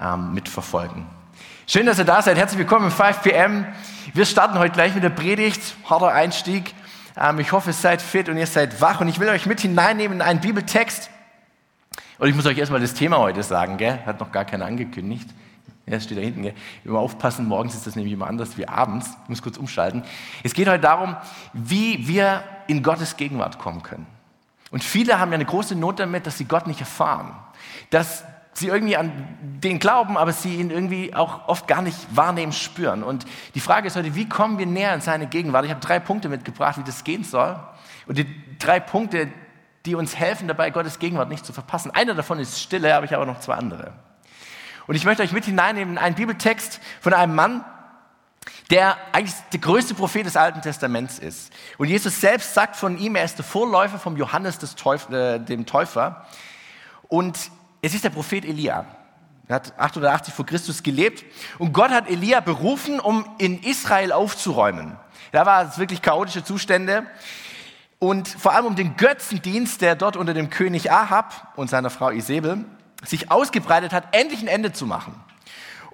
ähm, mitverfolgen. Schön, dass ihr da seid. Herzlich willkommen im 5 PM. Wir starten heute gleich mit der Predigt. Harter Einstieg. Ähm, ich hoffe, ihr seid fit und ihr seid wach. Und ich will euch mit hineinnehmen in einen Bibeltext. Und ich muss euch erstmal das Thema heute sagen, gell? Hat noch gar keiner angekündigt. Ja, steht da hinten. Gell? Immer aufpassen, morgens ist das nämlich immer anders wie abends. Ich muss kurz umschalten. Es geht heute darum, wie wir in Gottes Gegenwart kommen können. Und viele haben ja eine große Not damit, dass sie Gott nicht erfahren. Dass sie irgendwie an den glauben, aber sie ihn irgendwie auch oft gar nicht wahrnehmen, spüren. Und die Frage ist heute, wie kommen wir näher in seine Gegenwart? Ich habe drei Punkte mitgebracht, wie das gehen soll. Und die drei Punkte, die uns helfen dabei, Gottes Gegenwart nicht zu verpassen. Einer davon ist Stille, habe ich aber noch zwei andere. Und ich möchte euch mit hineinnehmen in einen Bibeltext von einem Mann, der eigentlich der größte Prophet des Alten Testaments ist. Und Jesus selbst sagt von ihm, er ist der Vorläufer vom Johannes des Täuf, äh, dem Täufer. Und es ist der Prophet Elia. Er hat 880 vor Christus gelebt. Und Gott hat Elia berufen, um in Israel aufzuräumen. Da war es wirklich chaotische Zustände. Und vor allem um den Götzendienst, der dort unter dem König Ahab und seiner Frau Isabel sich ausgebreitet hat, endlich ein Ende zu machen.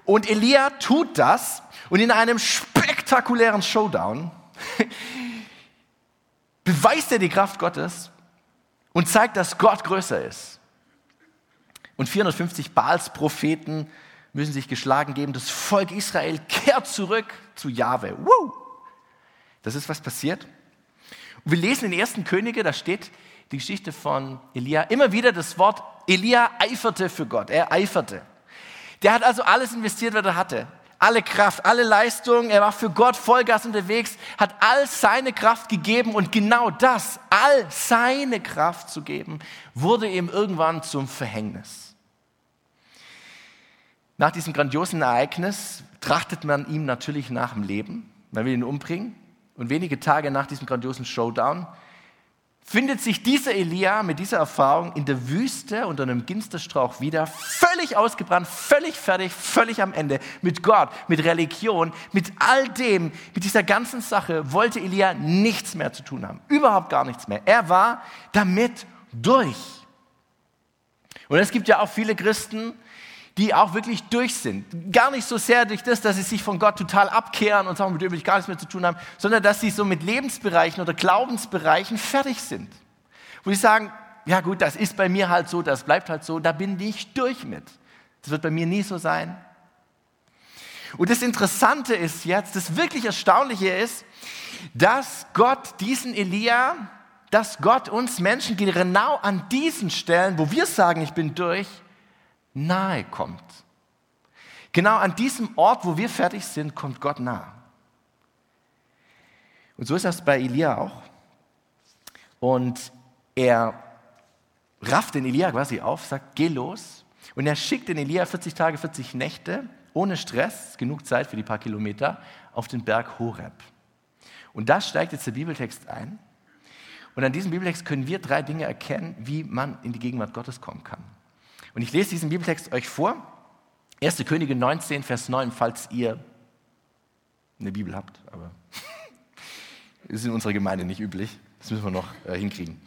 Und Elia tut das und in einem spektakulären Showdown beweist er die Kraft Gottes und zeigt, dass Gott größer ist. Und 450 Baals Propheten müssen sich geschlagen geben. Das Volk Israel kehrt zurück zu Jahwe. Woo! Das ist, was passiert. Und wir lesen in den ersten Könige, da steht die Geschichte von Elia, immer wieder das Wort, Elia eiferte für Gott. Er eiferte. Der hat also alles investiert, was er hatte. Alle Kraft, alle Leistung. Er war für Gott Vollgas unterwegs, hat all seine Kraft gegeben und genau das, all seine Kraft zu geben, wurde ihm irgendwann zum Verhängnis. Nach diesem grandiosen Ereignis trachtet man ihm natürlich nach dem Leben. Man will ihn umbringen. Und wenige Tage nach diesem grandiosen Showdown findet sich dieser Elia mit dieser Erfahrung in der Wüste unter einem Ginsterstrauch wieder, völlig ausgebrannt, völlig fertig, völlig am Ende. Mit Gott, mit Religion, mit all dem, mit dieser ganzen Sache wollte Elia nichts mehr zu tun haben. Überhaupt gar nichts mehr. Er war damit durch. Und es gibt ja auch viele Christen, die auch wirklich durch sind. Gar nicht so sehr durch das, dass sie sich von Gott total abkehren und sagen, mit dem will ich gar nichts mehr zu tun haben, sondern dass sie so mit Lebensbereichen oder Glaubensbereichen fertig sind. Wo sie sagen, ja gut, das ist bei mir halt so, das bleibt halt so, da bin ich durch mit. Das wird bei mir nie so sein. Und das Interessante ist jetzt, das wirklich Erstaunliche ist, dass Gott diesen Elia, dass Gott uns Menschen genau an diesen Stellen, wo wir sagen, ich bin durch, nahe kommt. Genau an diesem Ort, wo wir fertig sind, kommt Gott nah. Und so ist das bei Elia auch. Und er rafft den Elia quasi auf, sagt, geh los. Und er schickt den Elia 40 Tage, 40 Nächte, ohne Stress, genug Zeit für die paar Kilometer, auf den Berg Horeb. Und da steigt jetzt der Bibeltext ein. Und an diesem Bibeltext können wir drei Dinge erkennen, wie man in die Gegenwart Gottes kommen kann. Und ich lese diesen Bibeltext euch vor. 1. Könige 19, Vers 9, falls ihr eine Bibel habt, aber ist in unserer Gemeinde nicht üblich. Das müssen wir noch äh, hinkriegen.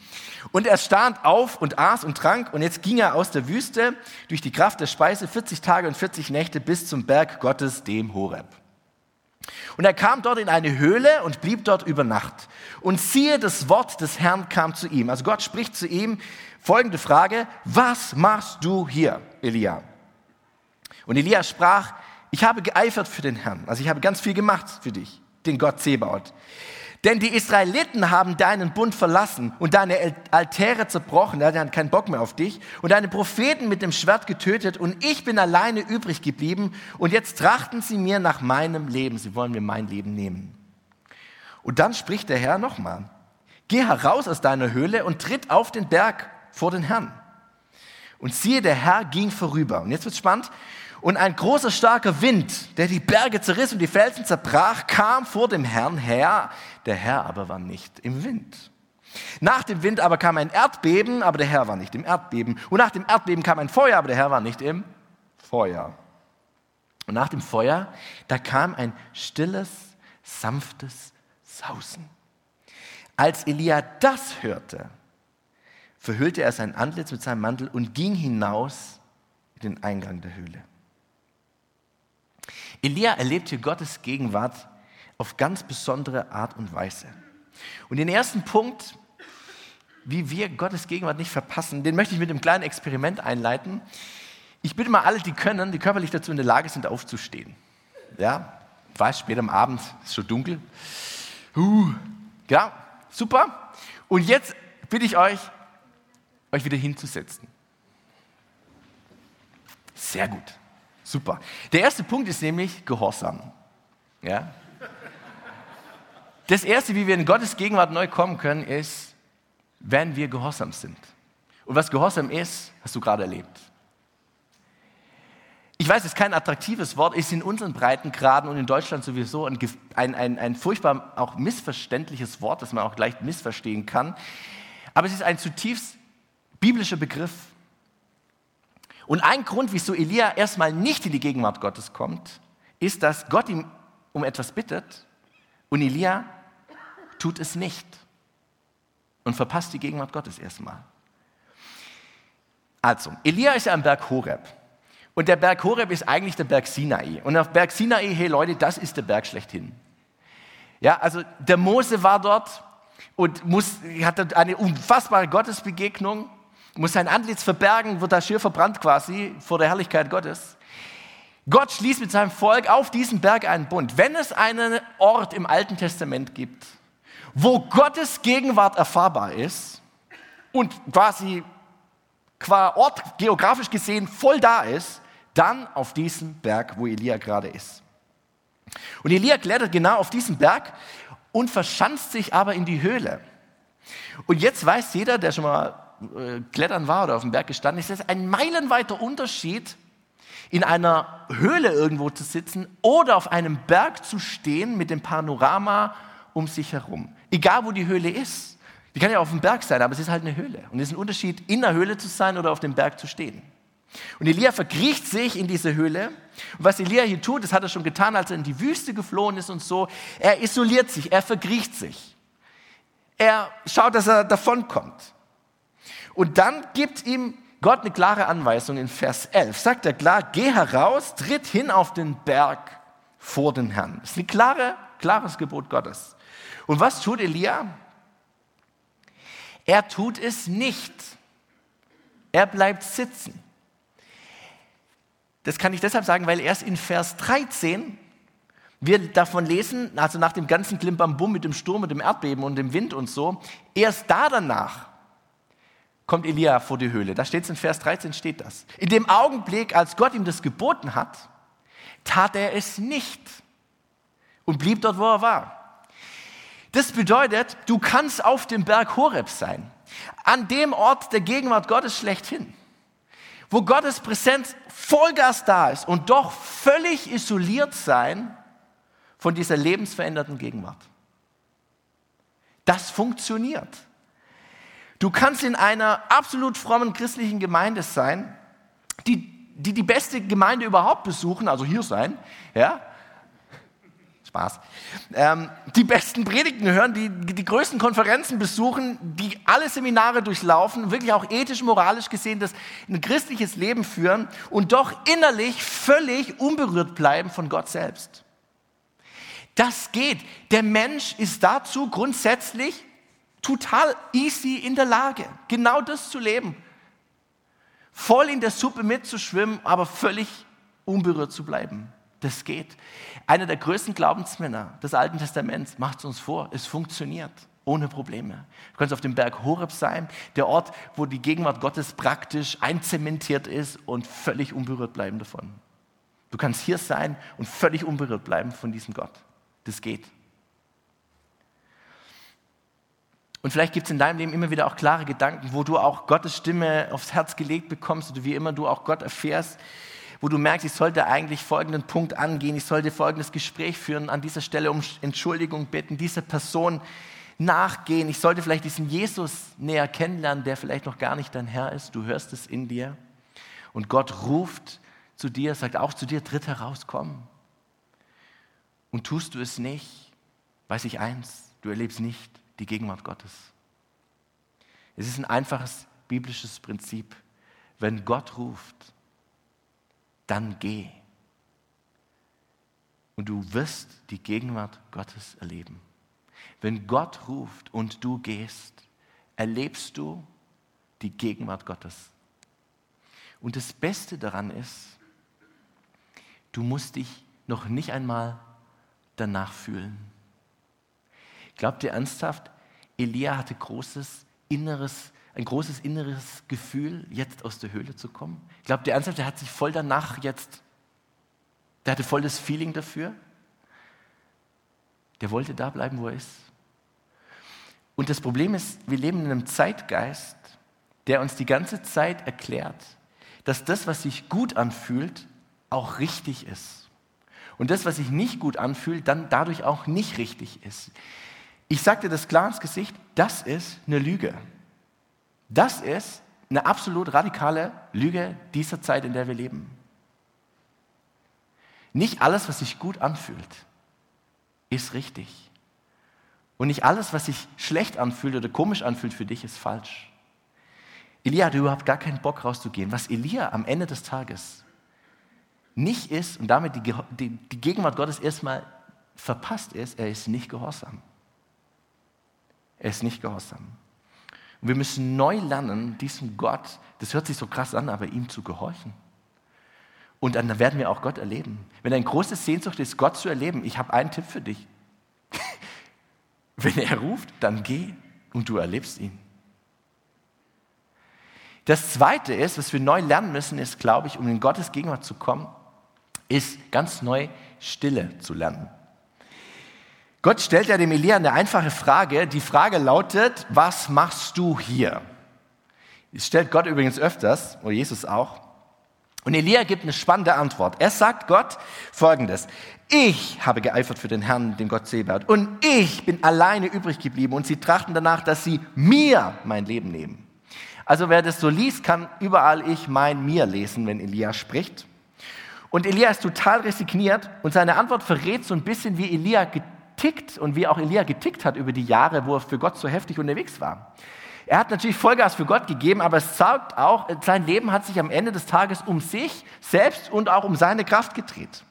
Und er stand auf und aß und trank und jetzt ging er aus der Wüste durch die Kraft der Speise 40 Tage und 40 Nächte bis zum Berg Gottes, dem Horeb. Und er kam dort in eine Höhle und blieb dort über Nacht. Und siehe, das Wort des Herrn kam zu ihm. Also Gott spricht zu ihm, folgende Frage, was machst du hier, Elia? Und Elia sprach, ich habe geeifert für den Herrn, also ich habe ganz viel gemacht für dich, den Gott Zebaut. Denn die Israeliten haben deinen Bund verlassen und deine Altäre zerbrochen, die hatten keinen Bock mehr auf dich, und deine Propheten mit dem Schwert getötet, und ich bin alleine übrig geblieben, und jetzt trachten sie mir nach meinem Leben, sie wollen mir mein Leben nehmen. Und dann spricht der Herr nochmal, geh heraus aus deiner Höhle und tritt auf den Berg vor den Herrn. Und siehe, der Herr ging vorüber. Und jetzt wird spannend. Und ein großer, starker Wind, der die Berge zerriss und die Felsen zerbrach, kam vor dem Herrn her. Der Herr aber war nicht im Wind. Nach dem Wind aber kam ein Erdbeben, aber der Herr war nicht im Erdbeben. Und nach dem Erdbeben kam ein Feuer, aber der Herr war nicht im Feuer. Und nach dem Feuer, da kam ein stilles, sanftes Sausen. Als Elia das hörte, verhüllte er sein Antlitz mit seinem Mantel und ging hinaus in den Eingang der Höhle. Elia erlebt hier Gottes Gegenwart auf ganz besondere Art und Weise. Und den ersten Punkt, wie wir Gottes Gegenwart nicht verpassen, den möchte ich mit einem kleinen Experiment einleiten. Ich bitte mal alle, die können, die körperlich dazu in der Lage sind, aufzustehen. Ja, weiß, spät am Abend, ist schon dunkel. Uh, ja, super. Und jetzt bitte ich euch, euch wieder hinzusetzen. Sehr gut. Super. Der erste Punkt ist nämlich Gehorsam. Ja? Das erste, wie wir in Gottes Gegenwart neu kommen können, ist, wenn wir gehorsam sind. Und was Gehorsam ist, hast du gerade erlebt. Ich weiß, es ist kein attraktives Wort, ist in unseren Breitengraden und in Deutschland sowieso ein, ein, ein, ein furchtbar auch missverständliches Wort, das man auch gleich missverstehen kann. Aber es ist ein zutiefst biblischer Begriff. Und ein Grund, wieso Elia erstmal nicht in die Gegenwart Gottes kommt, ist, dass Gott ihm um etwas bittet und Elia tut es nicht und verpasst die Gegenwart Gottes erstmal. Also, Elia ist ja am Berg Horeb. Und der Berg Horeb ist eigentlich der Berg Sinai. Und auf Berg Sinai, hey Leute, das ist der Berg schlechthin. Ja, also der Mose war dort und muss, hatte eine unfassbare Gottesbegegnung muss sein Antlitz verbergen, wird da schier verbrannt quasi vor der Herrlichkeit Gottes. Gott schließt mit seinem Volk auf diesem Berg einen Bund. Wenn es einen Ort im Alten Testament gibt, wo Gottes Gegenwart erfahrbar ist und quasi qua Ort geografisch gesehen voll da ist, dann auf diesem Berg, wo Elia gerade ist. Und Elia klettert genau auf diesen Berg und verschanzt sich aber in die Höhle. Und jetzt weiß jeder, der schon mal äh, klettern war oder auf dem Berg gestanden ist, ist ein meilenweiter Unterschied, in einer Höhle irgendwo zu sitzen oder auf einem Berg zu stehen mit dem Panorama um sich herum. Egal wo die Höhle ist. Die kann ja auf dem Berg sein, aber es ist halt eine Höhle. Und es ist ein Unterschied, in der Höhle zu sein oder auf dem Berg zu stehen. Und Elia verkriecht sich in diese Höhle. Und was Elia hier tut, das hat er schon getan, als er in die Wüste geflohen ist und so. Er isoliert sich, er verkriecht sich. Er schaut, dass er davonkommt. Und dann gibt ihm Gott eine klare Anweisung in Vers 11. Sagt er klar, geh heraus, tritt hin auf den Berg vor den Herrn. Das ist ein klare, klares Gebot Gottes. Und was tut Elia? Er tut es nicht. Er bleibt sitzen. Das kann ich deshalb sagen, weil erst in Vers 13 wir davon lesen, also nach dem ganzen Klimbambum mit dem Sturm und dem Erdbeben und dem Wind und so, erst da danach kommt Elia vor die Höhle. Da steht es in Vers 13, steht das. In dem Augenblick, als Gott ihm das geboten hat, tat er es nicht und blieb dort, wo er war. Das bedeutet, du kannst auf dem Berg Horeb sein, an dem Ort der Gegenwart Gottes schlechthin, wo Gottes Präsenz Vollgas da ist und doch völlig isoliert sein von dieser lebensveränderten Gegenwart. Das funktioniert. Du kannst in einer absolut frommen christlichen Gemeinde sein, die die, die beste Gemeinde überhaupt besuchen, also hier sein, ja, Spaß, ähm, die besten Predigten hören, die, die größten Konferenzen besuchen, die alle Seminare durchlaufen, wirklich auch ethisch, moralisch gesehen das ein christliches Leben führen und doch innerlich völlig unberührt bleiben von Gott selbst. Das geht. Der Mensch ist dazu grundsätzlich total easy in der Lage, genau das zu leben. Voll in der Suppe mitzuschwimmen, aber völlig unberührt zu bleiben. Das geht. Einer der größten Glaubensmänner des Alten Testaments macht es uns vor. Es funktioniert ohne Probleme. Du kannst auf dem Berg Horeb sein, der Ort, wo die Gegenwart Gottes praktisch einzementiert ist und völlig unberührt bleiben davon. Du kannst hier sein und völlig unberührt bleiben von diesem Gott. Das geht. Und vielleicht gibt es in deinem Leben immer wieder auch klare Gedanken, wo du auch Gottes Stimme aufs Herz gelegt bekommst oder wie immer du auch Gott erfährst, wo du merkst, ich sollte eigentlich folgenden Punkt angehen, ich sollte folgendes Gespräch führen, an dieser Stelle um Entschuldigung bitten, dieser Person nachgehen, ich sollte vielleicht diesen Jesus näher kennenlernen, der vielleicht noch gar nicht dein Herr ist, du hörst es in dir und Gott ruft zu dir, sagt auch zu dir, tritt heraus, komm. Und tust du es nicht, weiß ich eins, du erlebst nicht die Gegenwart Gottes. Es ist ein einfaches biblisches Prinzip. Wenn Gott ruft, dann geh. und du wirst die Gegenwart Gottes erleben. Wenn Gott ruft und du gehst, erlebst du die Gegenwart Gottes. Und das Beste daran ist, du musst dich noch nicht einmal danach fühlen. Glaubt ihr ernsthaft, Elia hatte großes inneres, ein großes inneres Gefühl, jetzt aus der Höhle zu kommen? Glaubt ihr ernsthaft, er hat sich voll danach jetzt, der hatte voll das Feeling dafür? Der wollte da bleiben, wo er ist. Und das Problem ist, wir leben in einem Zeitgeist, der uns die ganze Zeit erklärt, dass das, was sich gut anfühlt, auch richtig ist. Und das, was sich nicht gut anfühlt, dann dadurch auch nicht richtig ist. Ich sagte das klar ins Gesicht, das ist eine Lüge. Das ist eine absolut radikale Lüge dieser Zeit, in der wir leben. Nicht alles, was sich gut anfühlt, ist richtig. Und nicht alles, was sich schlecht anfühlt oder komisch anfühlt für dich, ist falsch. Elia hatte überhaupt gar keinen Bock rauszugehen. Was Elia am Ende des Tages nicht ist und damit die, die, die Gegenwart Gottes erstmal verpasst ist, er ist nicht gehorsam. Er ist nicht gehorsam. Und wir müssen neu lernen, diesem Gott, das hört sich so krass an, aber ihm zu gehorchen. Und dann werden wir auch Gott erleben. Wenn ein großes Sehnsucht ist, Gott zu erleben, ich habe einen Tipp für dich. Wenn er ruft, dann geh und du erlebst ihn. Das Zweite ist, was wir neu lernen müssen, ist, glaube ich, um in Gottes Gegenwart zu kommen, ist ganz neu Stille zu lernen. Gott stellt ja dem Elia eine einfache Frage. Die Frage lautet, was machst du hier? Das stellt Gott übrigens öfters, oder Jesus auch. Und Elia gibt eine spannende Antwort. Er sagt Gott folgendes. Ich habe geeifert für den Herrn, den Gott Sebaot. Und ich bin alleine übrig geblieben. Und sie trachten danach, dass sie mir mein Leben nehmen. Also wer das so liest, kann überall ich mein mir lesen, wenn Elia spricht. Und Elia ist total resigniert und seine Antwort verrät so ein bisschen, wie Elia getickt und wie auch Elia getickt hat über die Jahre, wo er für Gott so heftig unterwegs war. Er hat natürlich Vollgas für Gott gegeben, aber es zeigt auch, sein Leben hat sich am Ende des Tages um sich selbst und auch um seine Kraft gedreht.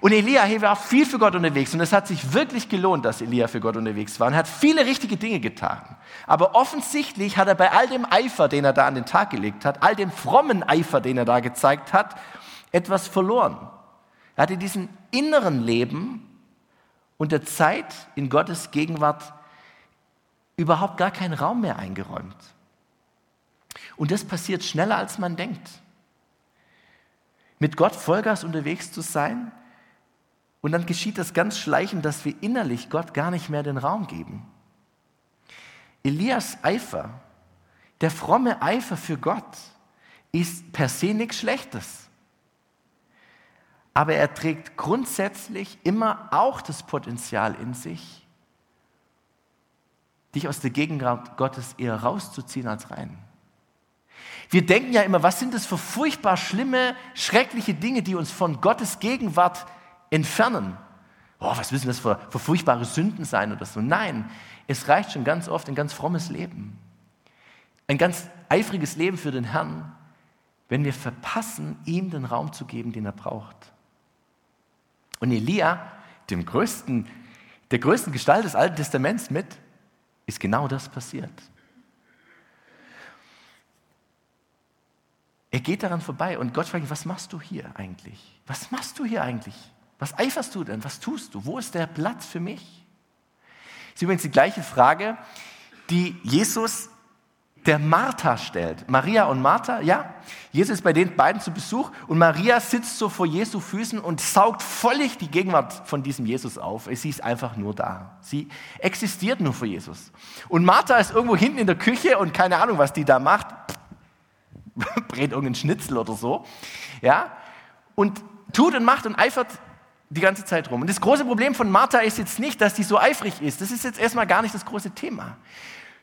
Und Elia hier war viel für Gott unterwegs und es hat sich wirklich gelohnt, dass Elia für Gott unterwegs war und hat viele richtige Dinge getan. Aber offensichtlich hat er bei all dem Eifer, den er da an den Tag gelegt hat, all dem frommen Eifer, den er da gezeigt hat, etwas verloren. Er hatte diesen inneren Leben und der Zeit in Gottes Gegenwart überhaupt gar keinen Raum mehr eingeräumt. Und das passiert schneller, als man denkt. Mit Gott Vollgas unterwegs zu sein und dann geschieht das ganz schleichend, dass wir innerlich Gott gar nicht mehr den Raum geben. Elias Eifer, der fromme Eifer für Gott, ist per se nichts Schlechtes aber er trägt grundsätzlich immer auch das Potenzial in sich, dich aus der Gegenwart Gottes eher rauszuziehen als rein. Wir denken ja immer, was sind das für furchtbar schlimme, schreckliche Dinge, die uns von Gottes Gegenwart entfernen? Oh, was müssen das für, für furchtbare Sünden sein oder so? Nein, es reicht schon ganz oft ein ganz frommes Leben. Ein ganz eifriges Leben für den Herrn, wenn wir verpassen, ihm den Raum zu geben, den er braucht. Und Elia, dem größten, der größten Gestalt des Alten Testaments mit, ist genau das passiert. Er geht daran vorbei und Gott fragt ihn, was machst du hier eigentlich? Was machst du hier eigentlich? Was eiferst du denn? Was tust du? Wo ist der Platz für mich? Das ist übrigens die gleiche Frage, die Jesus der Martha stellt. Maria und Martha, ja. Jesus ist bei den beiden zu Besuch und Maria sitzt so vor Jesu Füßen und saugt völlig die Gegenwart von diesem Jesus auf. Sie ist einfach nur da. Sie existiert nur vor Jesus. Und Martha ist irgendwo hinten in der Küche und keine Ahnung, was die da macht. Brät irgendeinen Schnitzel oder so. Ja. Und tut und macht und eifert die ganze Zeit rum. Und das große Problem von Martha ist jetzt nicht, dass sie so eifrig ist. Das ist jetzt erstmal gar nicht das große Thema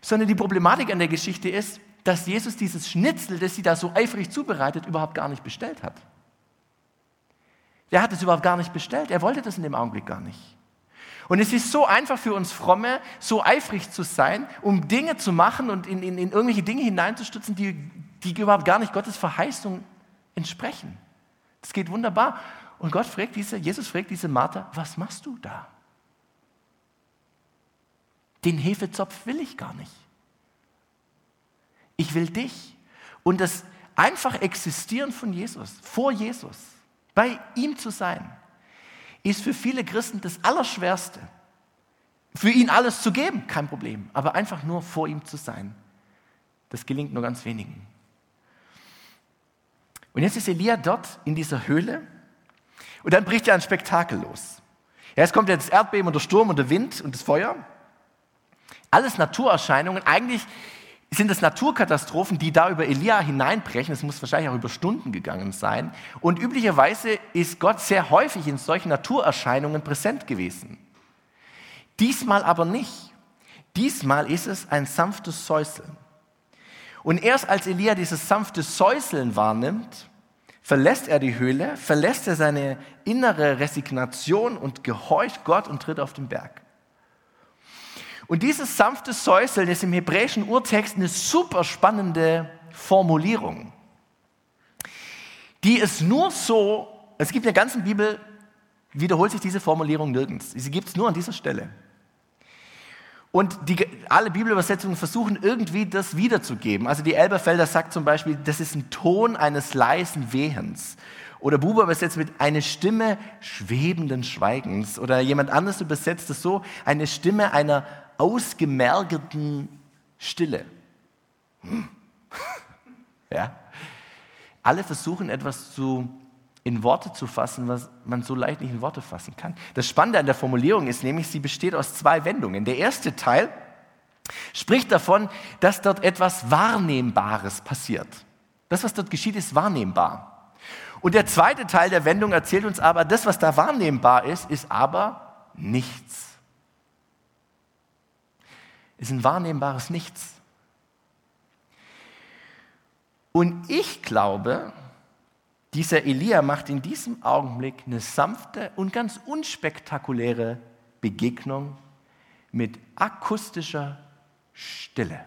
sondern die Problematik an der Geschichte ist, dass Jesus dieses Schnitzel, das sie da so eifrig zubereitet, überhaupt gar nicht bestellt hat. Der hat es überhaupt gar nicht bestellt. Er wollte das in dem Augenblick gar nicht. Und es ist so einfach für uns Fromme, so eifrig zu sein, um Dinge zu machen und in, in, in irgendwelche Dinge hineinzustützen, die, die überhaupt gar nicht Gottes Verheißung entsprechen. Das geht wunderbar. Und Gott fragt diese, Jesus fragt diese Martha, was machst du da? Den Hefezopf will ich gar nicht. Ich will dich. Und das einfach Existieren von Jesus, vor Jesus, bei ihm zu sein, ist für viele Christen das Allerschwerste. Für ihn alles zu geben, kein Problem, aber einfach nur vor ihm zu sein. Das gelingt nur ganz wenigen. Und jetzt ist Elia dort in dieser Höhle und dann bricht ja ein Spektakel los. Ja, es kommt jetzt das Erdbeben und der Sturm und der Wind und das Feuer. Alles Naturerscheinungen. Eigentlich sind es Naturkatastrophen, die da über Elia hineinbrechen. Es muss wahrscheinlich auch über Stunden gegangen sein. Und üblicherweise ist Gott sehr häufig in solchen Naturerscheinungen präsent gewesen. Diesmal aber nicht. Diesmal ist es ein sanftes Säuseln. Und erst als Elia dieses sanfte Säuseln wahrnimmt, verlässt er die Höhle, verlässt er seine innere Resignation und gehorcht Gott und tritt auf den Berg. Und dieses sanfte Säuseln ist im hebräischen Urtext eine super spannende Formulierung, die es nur so, es gibt in der ganzen Bibel, wiederholt sich diese Formulierung nirgends. Sie gibt es nur an dieser Stelle. Und die, alle Bibelübersetzungen versuchen irgendwie das wiederzugeben. Also die Elberfelder sagt zum Beispiel, das ist ein Ton eines leisen Wehens. Oder Buber übersetzt mit eine Stimme schwebenden Schweigens. Oder jemand anderes übersetzt es so, eine Stimme einer ausgemergelten Stille. Hm. Ja? Alle versuchen etwas zu, in Worte zu fassen, was man so leicht nicht in Worte fassen kann. Das Spannende an der Formulierung ist nämlich, sie besteht aus zwei Wendungen. Der erste Teil spricht davon, dass dort etwas Wahrnehmbares passiert. Das, was dort geschieht, ist wahrnehmbar. Und der zweite Teil der Wendung erzählt uns aber, das, was da wahrnehmbar ist, ist aber nichts ist ein wahrnehmbares Nichts. Und ich glaube, dieser Elia macht in diesem Augenblick eine sanfte und ganz unspektakuläre Begegnung mit akustischer Stille.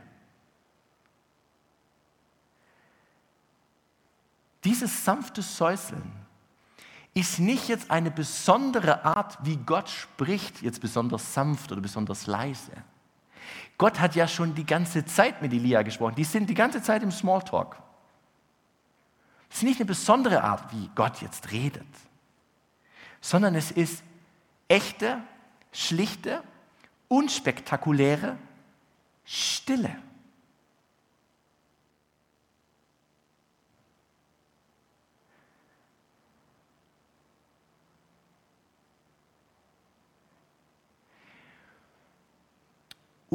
Dieses sanfte Säuseln ist nicht jetzt eine besondere Art, wie Gott spricht, jetzt besonders sanft oder besonders leise Gott hat ja schon die ganze Zeit mit Elia gesprochen. Die sind die ganze Zeit im Smalltalk. Es ist nicht eine besondere Art, wie Gott jetzt redet, sondern es ist echte, schlichte, unspektakuläre Stille.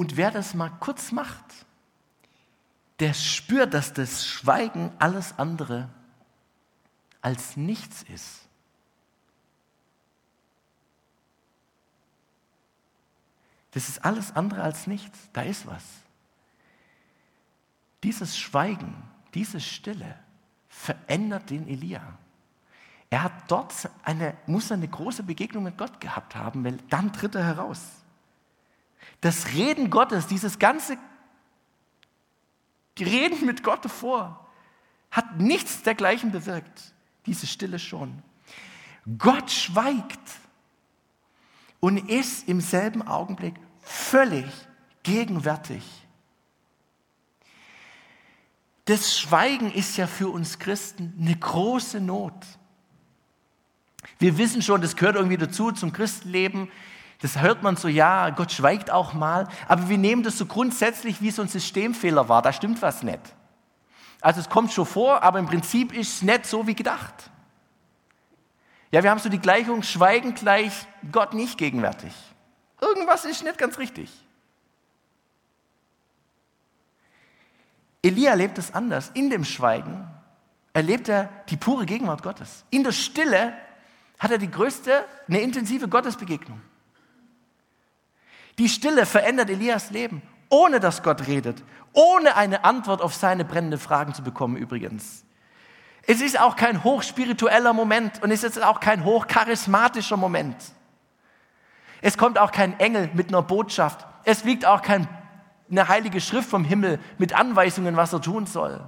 Und wer das mal kurz macht, der spürt, dass das Schweigen alles andere als nichts ist. Das ist alles andere als nichts. Da ist was. Dieses Schweigen, diese Stille verändert den Elia. Er hat dort eine, muss eine große Begegnung mit Gott gehabt haben, weil dann tritt er heraus. Das Reden Gottes, dieses ganze Reden mit Gott vor, hat nichts dergleichen bewirkt. Diese Stille schon. Gott schweigt und ist im selben Augenblick völlig gegenwärtig. Das Schweigen ist ja für uns Christen eine große Not. Wir wissen schon, das gehört irgendwie dazu zum Christenleben. Das hört man so, ja, Gott schweigt auch mal, aber wir nehmen das so grundsätzlich, wie so ein Systemfehler war. Da stimmt was nicht. Also es kommt schon vor, aber im Prinzip ist es nicht so wie gedacht. Ja, wir haben so die Gleichung, Schweigen gleich Gott nicht gegenwärtig. Irgendwas ist nicht ganz richtig. Elia erlebt es anders. In dem Schweigen erlebt er die pure Gegenwart Gottes. In der Stille hat er die größte, eine intensive Gottesbegegnung. Die Stille verändert Elias Leben, ohne dass Gott redet, ohne eine Antwort auf seine brennende Fragen zu bekommen übrigens. Es ist auch kein hochspiritueller Moment und es ist auch kein hochcharismatischer Moment. Es kommt auch kein Engel mit einer Botschaft. Es liegt auch keine heilige Schrift vom Himmel mit Anweisungen, was er tun soll.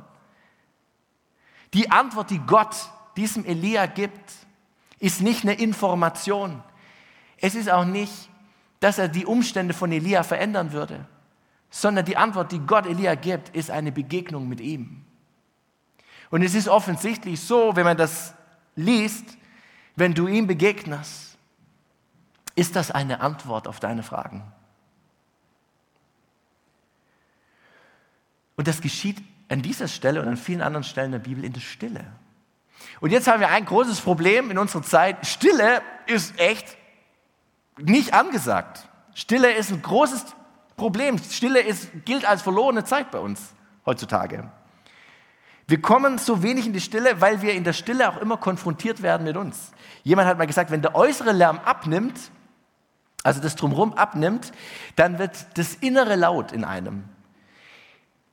Die Antwort, die Gott diesem Elia gibt, ist nicht eine Information. Es ist auch nicht, dass er die Umstände von Elia verändern würde, sondern die Antwort, die Gott Elia gibt, ist eine Begegnung mit ihm. Und es ist offensichtlich so, wenn man das liest, wenn du ihm begegnest, ist das eine Antwort auf deine Fragen. Und das geschieht an dieser Stelle und an vielen anderen Stellen der Bibel in der Stille. Und jetzt haben wir ein großes Problem in unserer Zeit. Stille ist echt nicht angesagt. Stille ist ein großes Problem. Stille ist, gilt als verlorene Zeit bei uns heutzutage. Wir kommen so wenig in die Stille, weil wir in der Stille auch immer konfrontiert werden mit uns. Jemand hat mal gesagt, wenn der äußere Lärm abnimmt, also das Drumherum abnimmt, dann wird das Innere laut in einem.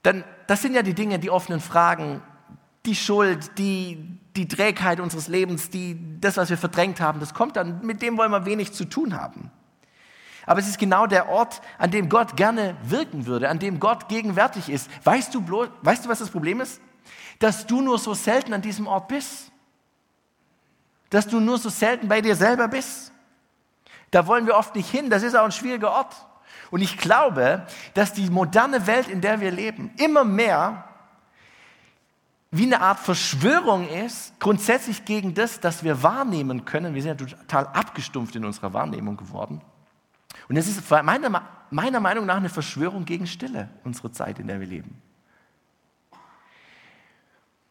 Dann, das sind ja die Dinge, die offenen Fragen, die Schuld, die, die Trägheit unseres Lebens, die, das, was wir verdrängt haben, das kommt dann, mit dem wollen wir wenig zu tun haben. Aber es ist genau der Ort, an dem Gott gerne wirken würde, an dem Gott gegenwärtig ist. Weißt du, bloß, weißt du, was das Problem ist? Dass du nur so selten an diesem Ort bist. Dass du nur so selten bei dir selber bist. Da wollen wir oft nicht hin. Das ist auch ein schwieriger Ort. Und ich glaube, dass die moderne Welt, in der wir leben, immer mehr wie eine Art Verschwörung ist, grundsätzlich gegen das, das wir wahrnehmen können. Wir sind ja total abgestumpft in unserer Wahrnehmung geworden. Und es ist meiner, meiner Meinung nach eine Verschwörung gegen Stille, unsere Zeit, in der wir leben.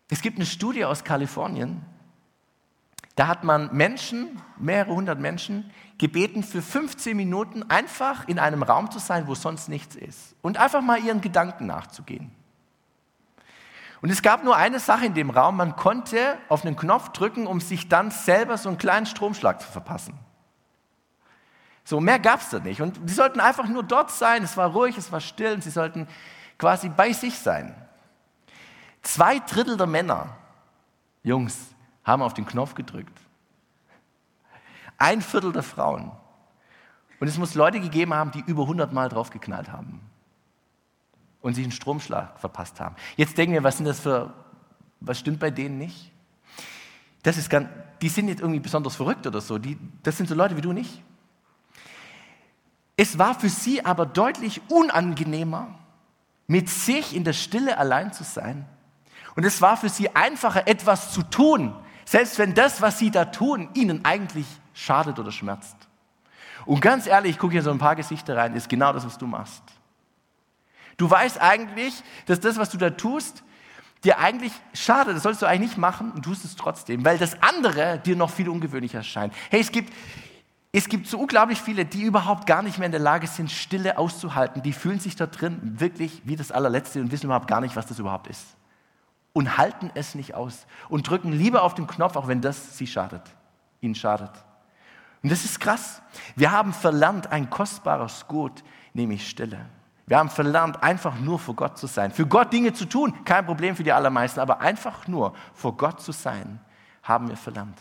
Es gibt eine Studie aus Kalifornien, da hat man Menschen, mehrere hundert Menschen, gebeten, für 15 Minuten einfach in einem Raum zu sein, wo sonst nichts ist. Und einfach mal ihren Gedanken nachzugehen. Und es gab nur eine Sache in dem Raum, man konnte auf einen Knopf drücken, um sich dann selber so einen kleinen Stromschlag zu verpassen. So, mehr gab es da nicht. Und sie sollten einfach nur dort sein, es war ruhig, es war still und sie sollten quasi bei sich sein. Zwei Drittel der Männer, Jungs, haben auf den Knopf gedrückt. Ein Viertel der Frauen. Und es muss Leute gegeben haben, die über 100 Mal draufgeknallt haben und sich einen Stromschlag verpasst haben. Jetzt denken wir, was sind das für, was stimmt bei denen nicht? Das ist ganz, die sind nicht irgendwie besonders verrückt oder so. Die, das sind so Leute wie du nicht. Es war für sie aber deutlich unangenehmer, mit sich in der Stille allein zu sein. Und es war für sie einfacher, etwas zu tun, selbst wenn das, was sie da tun, ihnen eigentlich schadet oder schmerzt. Und ganz ehrlich, ich gucke hier so ein paar Gesichter rein, ist genau das, was du machst. Du weißt eigentlich, dass das, was du da tust, dir eigentlich schadet. Das sollst du eigentlich nicht machen und tust es trotzdem, weil das andere dir noch viel ungewöhnlicher erscheint. Hey, es gibt, es gibt so unglaublich viele, die überhaupt gar nicht mehr in der Lage sind, Stille auszuhalten. Die fühlen sich da drin wirklich wie das allerletzte und wissen überhaupt gar nicht, was das überhaupt ist und halten es nicht aus und drücken lieber auf den Knopf, auch wenn das sie schadet, ihnen schadet. Und das ist krass. Wir haben verlernt ein kostbares Gut, nämlich Stille. Wir haben verlernt, einfach nur vor Gott zu sein. Für Gott Dinge zu tun, kein Problem für die allermeisten, aber einfach nur vor Gott zu sein, haben wir verlernt.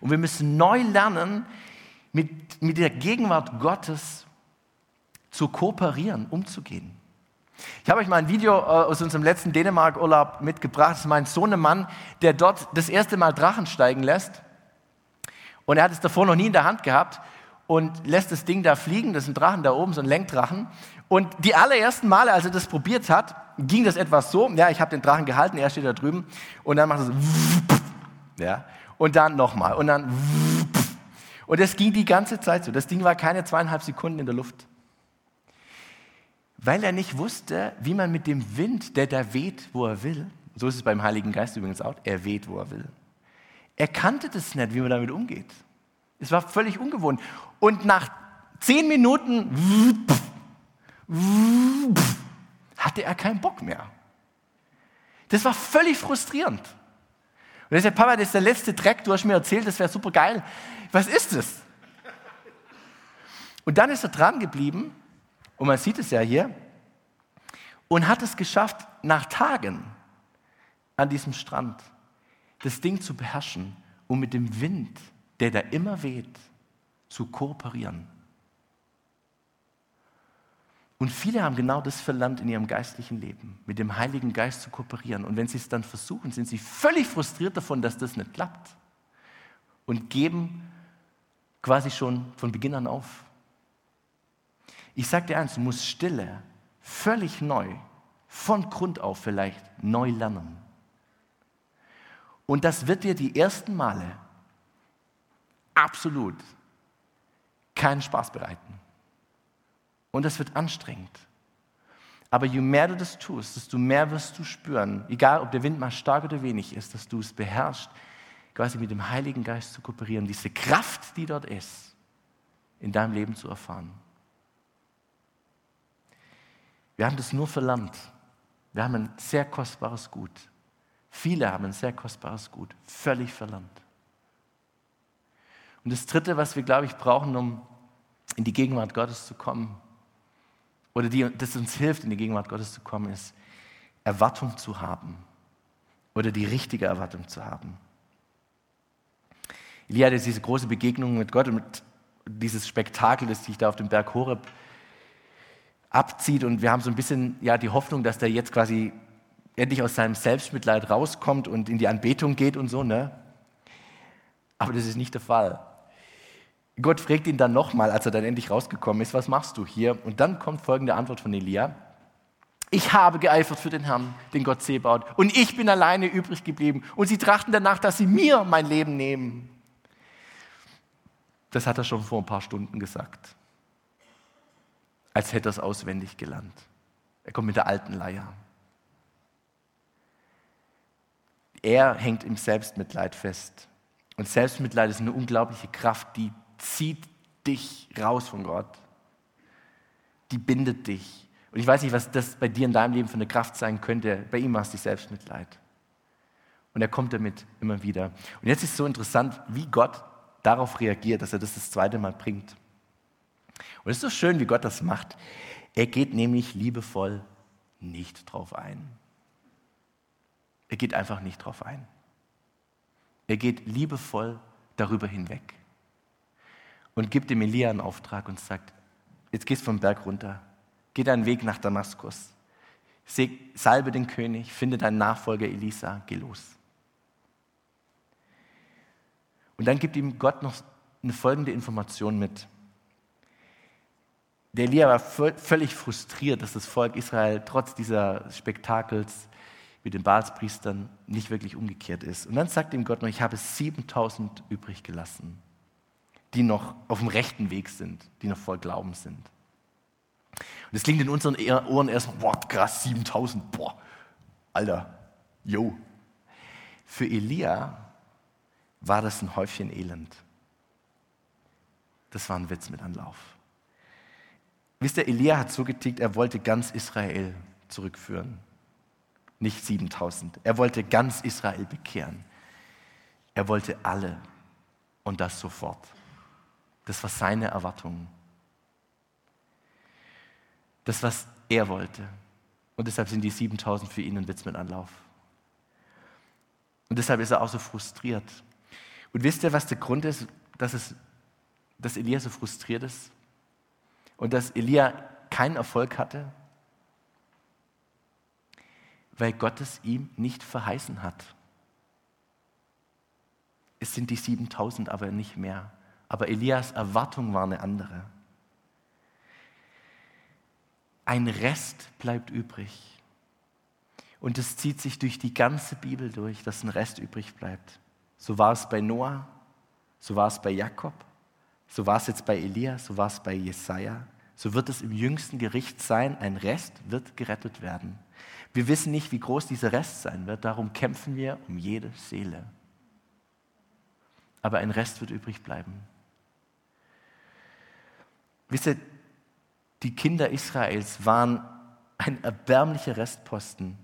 Und wir müssen neu lernen, mit, mit der Gegenwart Gottes zu kooperieren, umzugehen. Ich habe euch mal ein Video äh, aus unserem letzten Dänemark-Urlaub mitgebracht. Das ist mein Sohnemann, der dort das erste Mal Drachen steigen lässt. Und er hat es davor noch nie in der Hand gehabt und lässt das Ding da fliegen. Das ist ein Drachen da oben, so ein Lenkdrachen. Und die allerersten Male, als er das probiert hat, ging das etwas so. Ja, ich habe den Drachen gehalten, er steht da drüben. Und dann macht er so. Ja, und dann nochmal. Und dann. Und das ging die ganze Zeit so. Das Ding war keine zweieinhalb Sekunden in der Luft weil er nicht wusste, wie man mit dem Wind, der da weht, wo er will, so ist es beim Heiligen Geist übrigens auch, er weht, wo er will. Er kannte das nicht, wie man damit umgeht. Es war völlig ungewohnt. Und nach zehn Minuten hatte er keinen Bock mehr. Das war völlig frustrierend. Und er sagt, Papa, das ist der letzte Dreck, du hast mir erzählt, das wäre super geil. Was ist das? Und dann ist er dran geblieben und man sieht es ja hier, und hat es geschafft, nach Tagen an diesem Strand das Ding zu beherrschen und mit dem Wind, der da immer weht, zu kooperieren. Und viele haben genau das verlernt in ihrem geistlichen Leben, mit dem Heiligen Geist zu kooperieren. Und wenn sie es dann versuchen, sind sie völlig frustriert davon, dass das nicht klappt. und geben quasi schon von Beginn an auf. Ich sage dir eins, du musst Stille völlig neu, von Grund auf vielleicht neu lernen. Und das wird dir die ersten Male absolut keinen Spaß bereiten. Und das wird anstrengend. Aber je mehr du das tust, desto mehr wirst du spüren, egal ob der Wind mal stark oder wenig ist, dass du es beherrschst, quasi mit dem Heiligen Geist zu kooperieren, diese Kraft, die dort ist, in deinem Leben zu erfahren. Wir haben das nur verlernt. Wir haben ein sehr kostbares Gut. Viele haben ein sehr kostbares Gut, völlig verlernt. Und das Dritte, was wir, glaube ich, brauchen, um in die Gegenwart Gottes zu kommen, oder die, das uns hilft, in die Gegenwart Gottes zu kommen, ist Erwartung zu haben oder die richtige Erwartung zu haben. Elia hatte diese große Begegnung mit Gott und mit dieses Spektakel, das sich da auf dem Berg Horeb abzieht. Und wir haben so ein bisschen ja, die Hoffnung, dass der jetzt quasi endlich aus seinem Selbstmitleid rauskommt und in die Anbetung geht und so. Ne? Aber das ist nicht der Fall. Gott fragt ihn dann nochmal, als er dann endlich rausgekommen ist, was machst du hier? Und dann kommt folgende Antwort von Elia. Ich habe geeifert für den Herrn, den Gott Sebaut, und ich bin alleine übrig geblieben. Und sie trachten danach, dass sie mir mein Leben nehmen. Das hat er schon vor ein paar Stunden gesagt. Als hätte er es auswendig gelernt. Er kommt mit der alten Leier. Er hängt im Selbstmitleid fest. Und Selbstmitleid ist eine unglaubliche Kraft, die zieht dich raus von Gott. Die bindet dich. Und ich weiß nicht, was das bei dir in deinem Leben für eine Kraft sein könnte. Bei ihm war es die Selbstmitleid. Und er kommt damit immer wieder. Und jetzt ist es so interessant, wie Gott darauf reagiert, dass er das das zweite Mal bringt. Und es ist so schön, wie Gott das macht. Er geht nämlich liebevoll nicht drauf ein. Er geht einfach nicht drauf ein. Er geht liebevoll darüber hinweg und gibt dem Elia einen Auftrag und sagt, jetzt gehst vom Berg runter, geh deinen Weg nach Damaskus, salbe den König, finde deinen Nachfolger Elisa, geh los. Und dann gibt ihm Gott noch eine folgende Information mit. Der Elia war völlig frustriert, dass das Volk Israel trotz dieser Spektakels mit den Baalspriestern nicht wirklich umgekehrt ist. Und dann sagt ihm Gott noch, ich habe 7000 übrig gelassen die noch auf dem rechten Weg sind, die noch voll Glauben sind. Und das klingt in unseren Ohren erstmal, boah, krass, 7000, boah, Alter, yo. Für Elia war das ein Häufchen Elend. Das war ein Witz mit Anlauf. Wisst ihr, Elia hat so getickt, er wollte ganz Israel zurückführen. Nicht 7000. Er wollte ganz Israel bekehren. Er wollte alle und das sofort. Das war seine Erwartung. Das, was er wollte. Und deshalb sind die 7000 für ihn ein Witz mit Anlauf. Und deshalb ist er auch so frustriert. Und wisst ihr, was der Grund ist, dass, es, dass Elia so frustriert ist? Und dass Elia keinen Erfolg hatte? Weil Gott es ihm nicht verheißen hat. Es sind die 7000, aber nicht mehr. Aber Elias Erwartung war eine andere. Ein Rest bleibt übrig. Und es zieht sich durch die ganze Bibel durch, dass ein Rest übrig bleibt. So war es bei Noah, so war es bei Jakob, so war es jetzt bei Elias, so war es bei Jesaja. So wird es im jüngsten Gericht sein. Ein Rest wird gerettet werden. Wir wissen nicht, wie groß dieser Rest sein wird. Darum kämpfen wir um jede Seele. Aber ein Rest wird übrig bleiben. Wisst ihr, die Kinder Israels waren ein erbärmlicher Restposten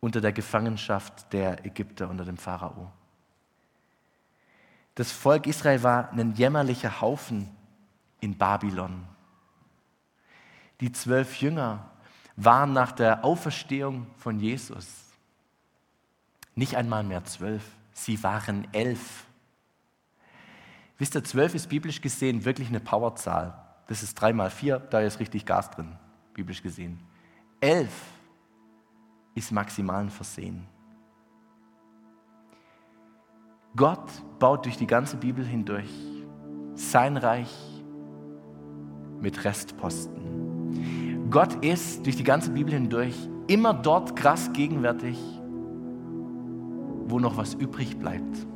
unter der Gefangenschaft der Ägypter unter dem Pharao. Das Volk Israel war ein jämmerlicher Haufen in Babylon. Die zwölf Jünger waren nach der Auferstehung von Jesus nicht einmal mehr zwölf, sie waren elf. Wisst ihr, zwölf ist biblisch gesehen wirklich eine Powerzahl. Das ist drei mal vier, da ist richtig Gas drin, biblisch gesehen. Elf ist maximalen Versehen. Gott baut durch die ganze Bibel hindurch sein Reich mit Restposten. Gott ist durch die ganze Bibel hindurch immer dort krass gegenwärtig, wo noch was übrig bleibt.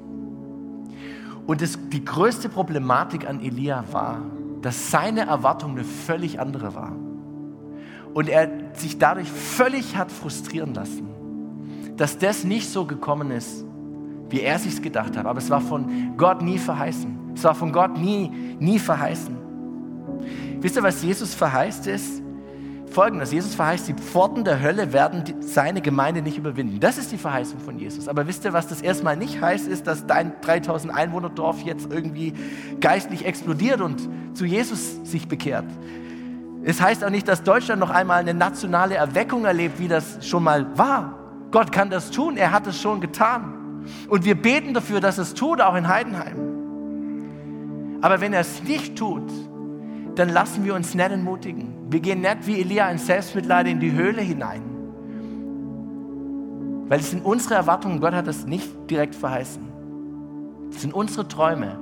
Und das, die größte Problematik an Elia war, dass seine Erwartung eine völlig andere war. Und er sich dadurch völlig hat frustrieren lassen, dass das nicht so gekommen ist, wie er sich gedacht hat. Aber es war von Gott nie verheißen. Es war von Gott nie, nie verheißen. Wisst ihr, was Jesus verheißt ist? Folgendes, Jesus verheißt, die Pforten der Hölle werden die, seine Gemeinde nicht überwinden. Das ist die Verheißung von Jesus. Aber wisst ihr, was das erstmal nicht heißt, ist, dass dein 3000 Einwohner Dorf jetzt irgendwie geistlich explodiert und zu Jesus sich bekehrt. Es heißt auch nicht, dass Deutschland noch einmal eine nationale Erweckung erlebt, wie das schon mal war. Gott kann das tun, er hat es schon getan. Und wir beten dafür, dass es tut, auch in Heidenheim. Aber wenn er es nicht tut, dann lassen wir uns nicht entmutigen. Wir gehen nicht wie Elia in Selbstmitleid in die Höhle hinein. Weil es sind unsere Erwartungen, Gott hat das nicht direkt verheißen. Es sind unsere Träume,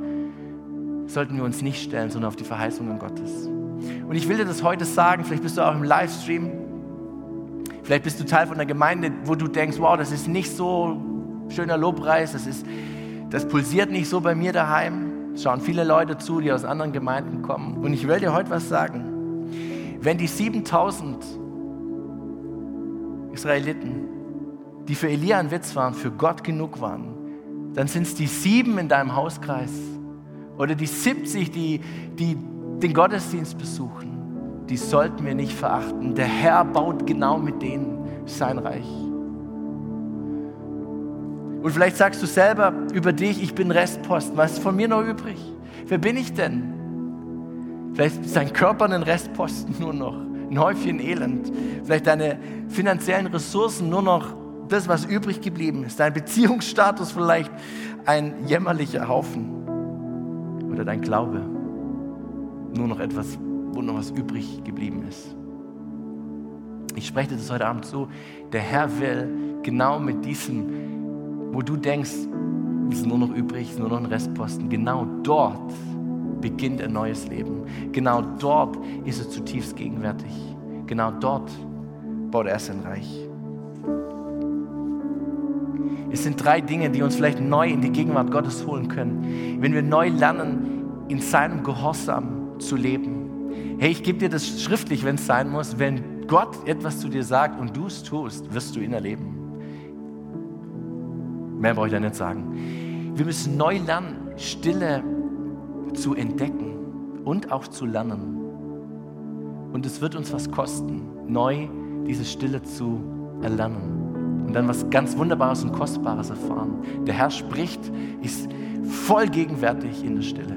sollten wir uns nicht stellen, sondern auf die Verheißungen Gottes. Und ich will dir das heute sagen, vielleicht bist du auch im Livestream, vielleicht bist du Teil von einer Gemeinde, wo du denkst, wow, das ist nicht so schöner Lobpreis, das, ist, das pulsiert nicht so bei mir daheim. Schauen viele Leute zu, die aus anderen Gemeinden kommen. Und ich will dir heute was sagen. Wenn die 7000 Israeliten, die für Elia ein Witz waren, für Gott genug waren, dann sind es die sieben in deinem Hauskreis oder die 70, die, die den Gottesdienst besuchen. Die sollten wir nicht verachten. Der Herr baut genau mit denen sein Reich. Und vielleicht sagst du selber über dich, ich bin Restposten. Was ist von mir noch übrig? Wer bin ich denn? Vielleicht ist dein Körper ein Restposten nur noch, ein Häufchen Elend. Vielleicht deine finanziellen Ressourcen nur noch das, was übrig geblieben ist. Dein Beziehungsstatus vielleicht ein jämmerlicher Haufen. Oder dein Glaube nur noch etwas, wo noch was übrig geblieben ist. Ich spreche dir das heute Abend zu. Der Herr will genau mit diesem wo du denkst, es ist nur noch übrig, es ist nur noch ein Restposten, genau dort beginnt ein neues Leben. Genau dort ist er zutiefst gegenwärtig. Genau dort baut er sein Reich. Es sind drei Dinge, die uns vielleicht neu in die Gegenwart Gottes holen können. Wenn wir neu lernen, in seinem Gehorsam zu leben. Hey, ich gebe dir das schriftlich, wenn es sein muss. Wenn Gott etwas zu dir sagt und du es tust, wirst du ihn erleben. Mehr brauche ich da nicht sagen. Wir müssen neu lernen, Stille zu entdecken und auch zu lernen. Und es wird uns was kosten, neu diese Stille zu erlernen. Und dann was ganz Wunderbares und Kostbares erfahren. Der Herr spricht, ist voll gegenwärtig in der Stille.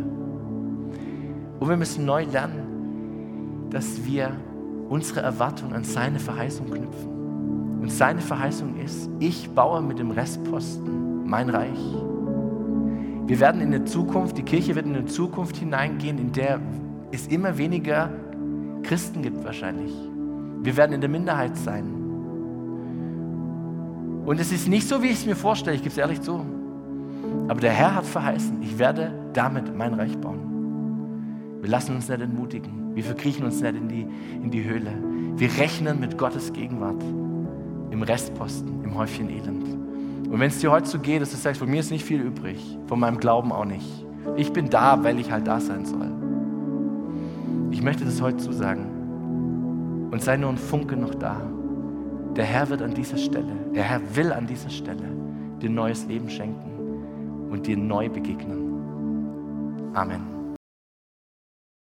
Und wir müssen neu lernen, dass wir unsere Erwartung an seine Verheißung knüpfen. Und seine Verheißung ist, ich baue mit dem Restposten mein Reich. Wir werden in der Zukunft, die Kirche wird in eine Zukunft hineingehen, in der es immer weniger Christen gibt wahrscheinlich. Wir werden in der Minderheit sein. Und es ist nicht so, wie ich es mir vorstelle, ich gebe es ehrlich zu. Aber der Herr hat verheißen, ich werde damit mein Reich bauen. Wir lassen uns nicht entmutigen. Wir verkriechen uns nicht in die, in die Höhle. Wir rechnen mit Gottes Gegenwart im Restposten, im Häufchen Elend. Und wenn es dir heute so geht, dass du sagst, von mir ist nicht viel übrig, von meinem Glauben auch nicht. Ich bin da, weil ich halt da sein soll. Ich möchte das heute zusagen. Und sei nur ein Funke noch da. Der Herr wird an dieser Stelle, der Herr will an dieser Stelle dir neues Leben schenken und dir neu begegnen. Amen.